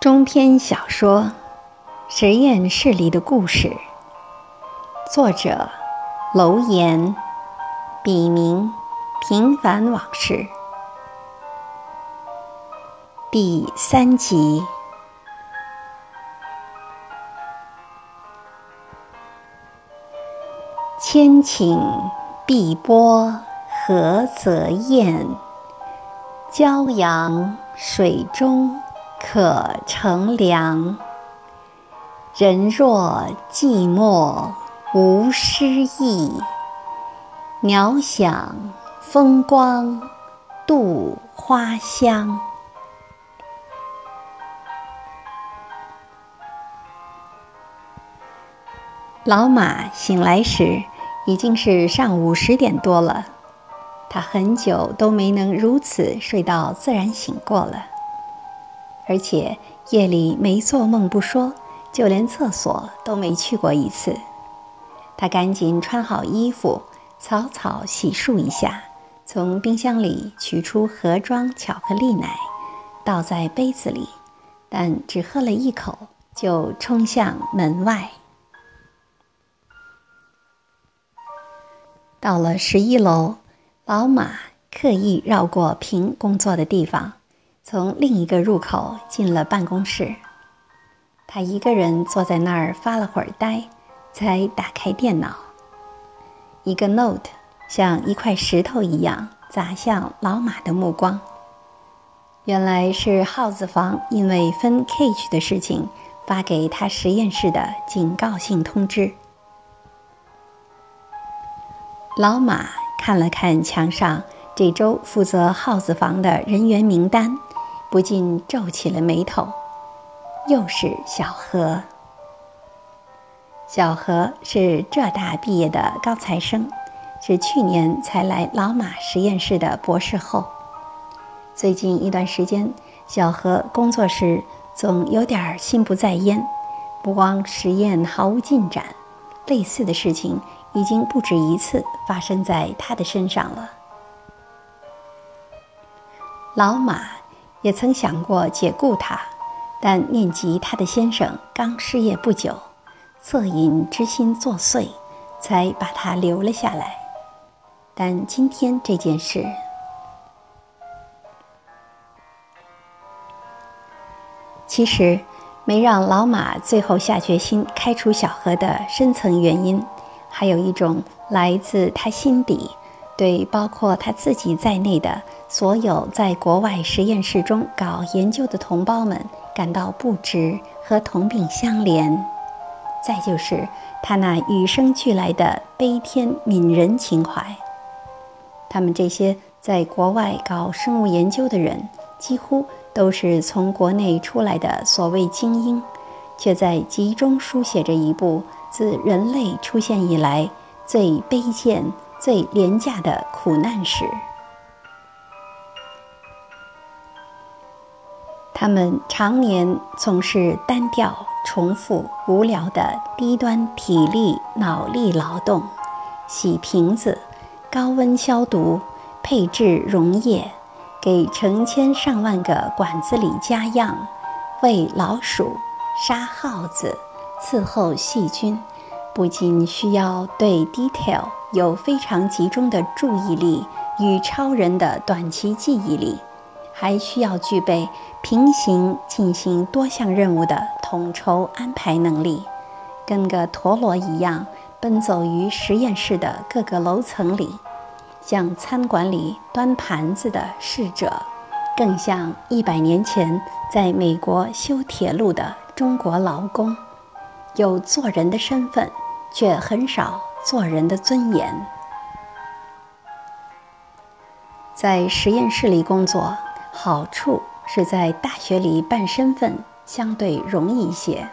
中篇小说《实验室里的故事》，作者楼岩，笔名平凡往事，第三集。千顷碧波何泽艳，骄阳水中。可乘凉。人若寂寞无诗意，鸟想风光度花香。老马醒来时已经是上午十点多了，他很久都没能如此睡到自然醒过了。而且夜里没做梦不说，就连厕所都没去过一次。他赶紧穿好衣服，草草洗漱一下，从冰箱里取出盒装巧克力奶，倒在杯子里，但只喝了一口，就冲向门外。到了十一楼，老马刻意绕过平工作的地方。从另一个入口进了办公室，他一个人坐在那儿发了会儿呆，才打开电脑。一个 note 像一块石头一样砸向老马的目光。原来是耗子房因为分 cage 的事情发给他实验室的警告性通知。老马看了看墙上这周负责耗子房的人员名单。不禁皱起了眉头，又是小何。小何是浙大毕业的高材生，是去年才来老马实验室的博士后。最近一段时间，小何工作时总有点心不在焉，不光实验毫无进展，类似的事情已经不止一次发生在他的身上了。老马。也曾想过解雇他，但念及他的先生刚失业不久，恻隐之心作祟，才把他留了下来。但今天这件事，其实没让老马最后下决心开除小何的深层原因，还有一种来自他心底。对包括他自己在内的所有在国外实验室中搞研究的同胞们感到不值和同病相怜，再就是他那与生俱来的悲天悯人情怀。他们这些在国外搞生物研究的人，几乎都是从国内出来的所谓精英，却在集中书写着一部自人类出现以来最卑贱。最廉价的苦难史。他们常年从事单调、重复、无聊的低端体力、脑力劳动，洗瓶子、高温消毒、配置溶液，给成千上万个管子里加样，喂老鼠、杀耗子、伺候细菌。不仅需要对 detail 有非常集中的注意力与超人的短期记忆力，还需要具备平行进行多项任务的统筹安排能力，跟个陀螺一样奔走于实验室的各个楼层里，像餐馆里端盘子的侍者，更像一百年前在美国修铁路的中国劳工。有做人的身份，却很少做人的尊严。在实验室里工作，好处是在大学里办身份相对容易一些；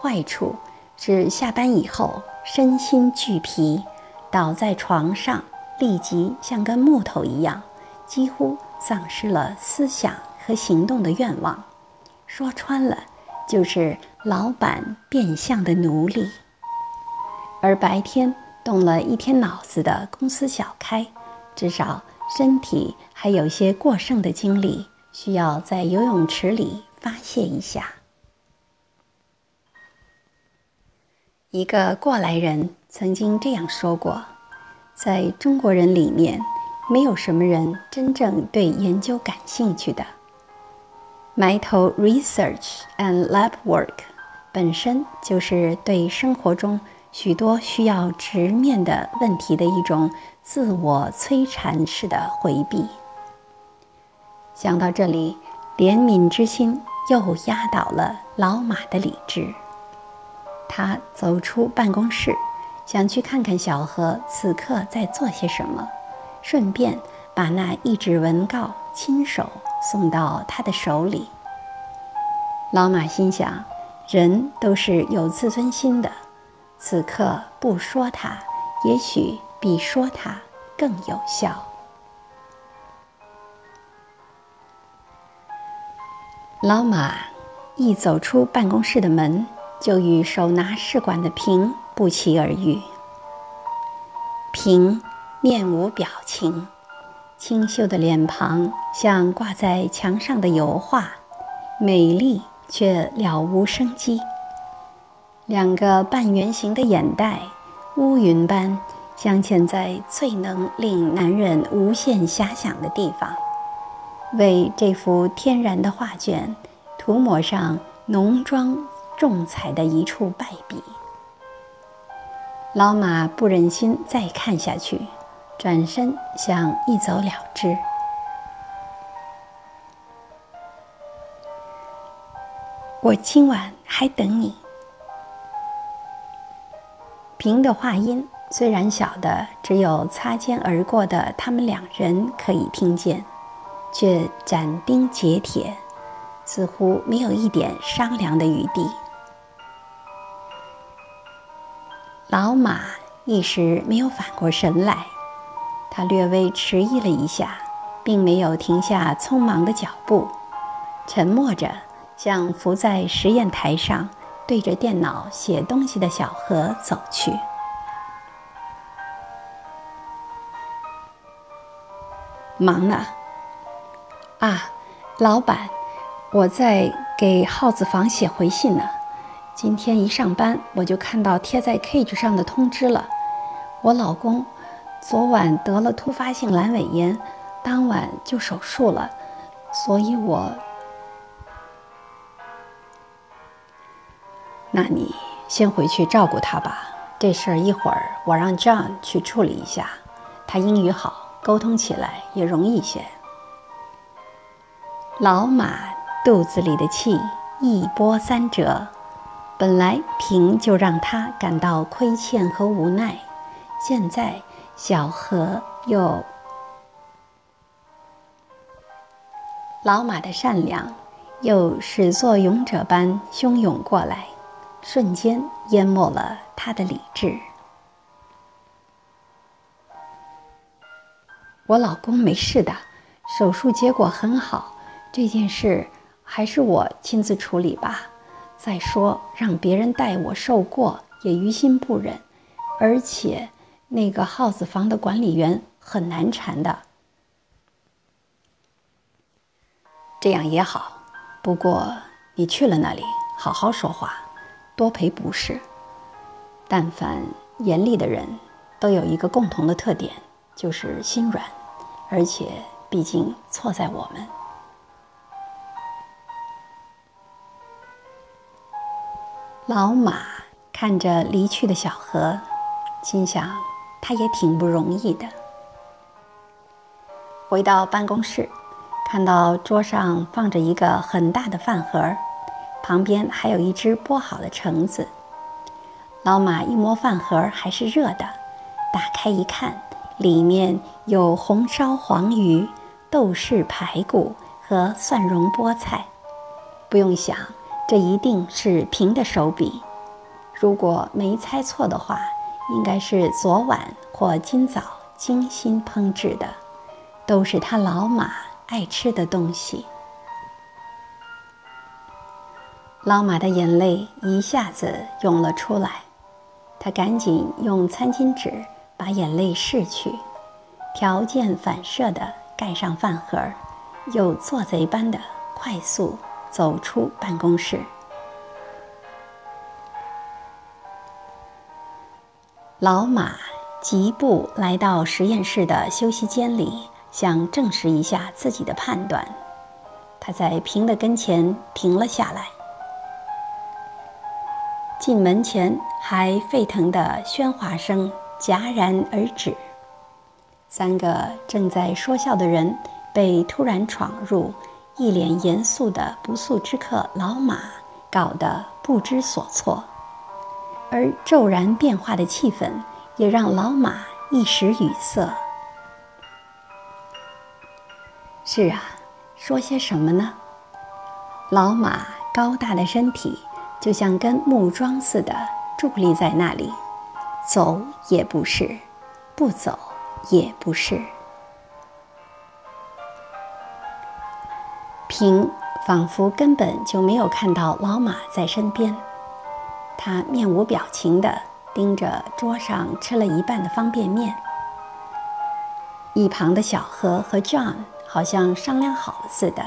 坏处是下班以后身心俱疲，倒在床上立即像根木头一样，几乎丧失了思想和行动的愿望。说穿了。就是老板变相的奴隶，而白天动了一天脑子的公司小开至少身体还有些过剩的精力需要在游泳池里发泄一下。一个过来人曾经这样说过在中国人里面没有什么人真正对研究感兴趣的。埋头 research and lab work 本身就是对生活中许多需要直面的问题的一种自我摧残式的回避。”想到这里，怜悯之心又压倒了老马的理智。他走出办公室，想去看看小何此刻在做些什么，顺便把那一纸文告亲手送到他的手里。老马心想，人都是有自尊心的，此刻不说他，也许比说他更有效。老马一走出办公室的门。就与手拿试管的平不期而遇。平面无表情，清秀的脸庞像挂在墙上的油画，美丽却了无生机。两个半圆形的眼袋，乌云般镶嵌在最能令男人无限遐想的地方，为这幅天然的画卷涂抹上浓妆。重彩的一处败笔，老马不忍心再看下去，转身想一走了之。我今晚还等你。平的话音虽然小的只有擦肩而过的他们两人可以听见，却斩钉截铁，似乎没有一点商量的余地。老马一时没有反过神来，他略微迟疑了一下，并没有停下匆忙的脚步，沉默着像伏在实验台上对着电脑写东西的小何走去。忙呢？啊，老板，我在给耗子房写回信呢。今天一上班，我就看到贴在 Cage 上的通知了。我老公昨晚得了突发性阑尾炎，当晚就手术了，所以我……那你先回去照顾他吧。这事儿一会儿我让 John 去处理一下，他英语好，沟通起来也容易些。老马肚子里的气一波三折。本来平就让他感到亏欠和无奈，现在小何又……老马的善良又始作俑者般汹涌过来，瞬间淹没了他的理智。我老公没事的，手术结果很好，这件事还是我亲自处理吧。再说，让别人代我受过也于心不忍，而且那个耗子房的管理员很难缠的。这样也好，不过你去了那里，好好说话，多赔不是。但凡严厉的人，都有一个共同的特点，就是心软，而且毕竟错在我们。老马看着离去的小河，心想他也挺不容易的。回到办公室，看到桌上放着一个很大的饭盒，旁边还有一只剥好的橙子。老马一摸饭盒，还是热的，打开一看，里面有红烧黄鱼、豆豉排骨和蒜蓉菠菜。不用想。这一定是平的手笔，如果没猜错的话，应该是昨晚或今早精心烹制的，都是他老马爱吃的东西。老马的眼泪一下子涌了出来，他赶紧用餐巾纸把眼泪拭去，条件反射地盖上饭盒，又做贼般的快速。走出办公室，老马疾步来到实验室的休息间里，想证实一下自己的判断。他在平的跟前停了下来。进门前还沸腾的喧哗声戛然而止。三个正在说笑的人被突然闯入、一脸严肃的不速之客老马搞得不知所措。而骤然变化的气氛也让老马一时语塞。是啊，说些什么呢？老马高大的身体就像根木桩似的伫立在那里，走也不是，不走也不是。平仿佛根本就没有看到老马在身边。他面无表情地盯着桌上吃了一半的方便面。一旁的小何和 John 好像商量好了似的，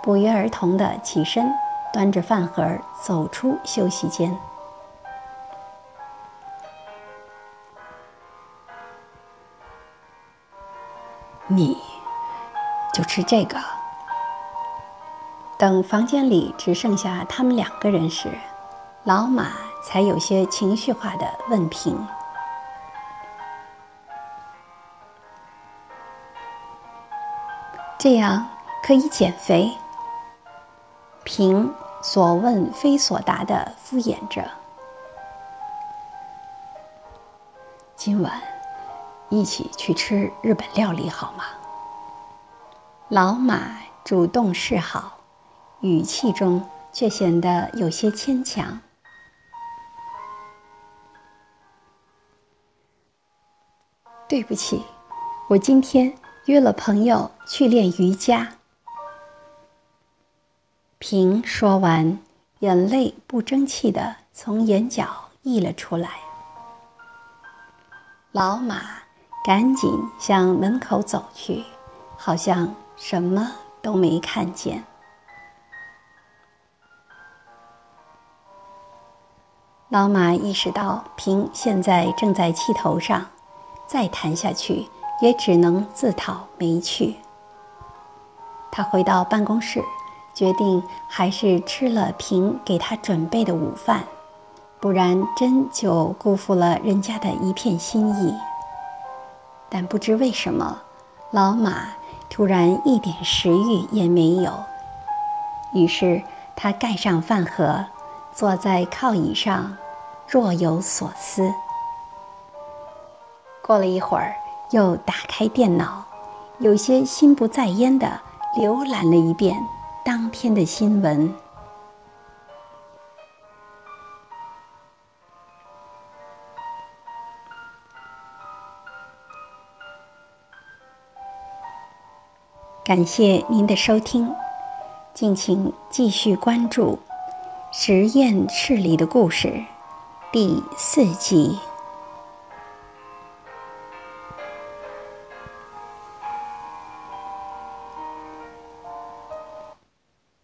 不约而同地起身，端着饭盒走出休息间。你就吃这个。等房间里只剩下他们两个人时。老马才有些情绪化的问平：“这样可以减肥？”平所问非所答的敷衍着：“今晚一起去吃日本料理好吗？”老马主动示好，语气中却显得有些牵强。对不起，我今天约了朋友去练瑜伽。平说完，眼泪不争气的从眼角溢了出来。老马赶紧向门口走去，好像什么都没看见。老马意识到平现在正在气头上。再谈下去，也只能自讨没趣。他回到办公室，决定还是吃了平给他准备的午饭，不然真就辜负了人家的一片心意。但不知为什么，老马突然一点食欲也没有。于是他盖上饭盒，坐在靠椅上，若有所思。过了一会儿，又打开电脑，有些心不在焉地浏览了一遍天的新闻。感谢您的收听，敬请继续关注《实验室里的故事》第四集。